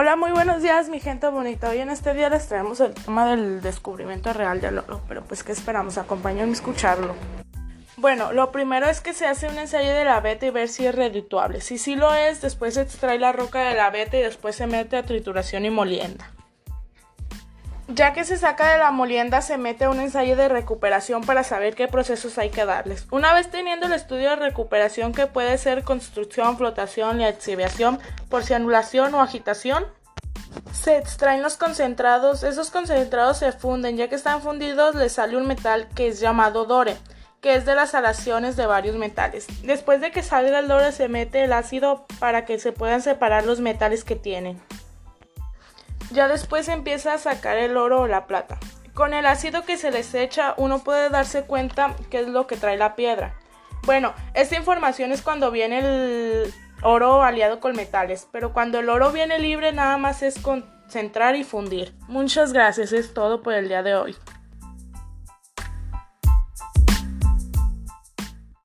Hola, muy buenos días, mi gente bonita. Hoy en este día les traemos el tema del descubrimiento real del oro, pero pues ¿qué esperamos? Acompáñenme a escucharlo. Bueno, lo primero es que se hace un ensayo de la beta y ver si es redituable. Si sí lo es, después se extrae la roca de la beta y después se mete a trituración y molienda. Ya que se saca de la molienda, se mete a un ensayo de recuperación para saber qué procesos hay que darles. Una vez teniendo el estudio de recuperación que puede ser construcción, flotación y exhibición, por si anulación o agitación, se extraen los concentrados. Esos concentrados se funden, ya que están fundidos les sale un metal que es llamado dore, que es de las alaciones de varios metales. Después de que salga el dore se mete el ácido para que se puedan separar los metales que tienen. Ya después empieza a sacar el oro o la plata. Con el ácido que se les echa uno puede darse cuenta qué es lo que trae la piedra. Bueno, esta información es cuando viene el oro aliado con metales, pero cuando el oro viene libre nada más es concentrar y fundir. Muchas gracias, es todo por el día de hoy.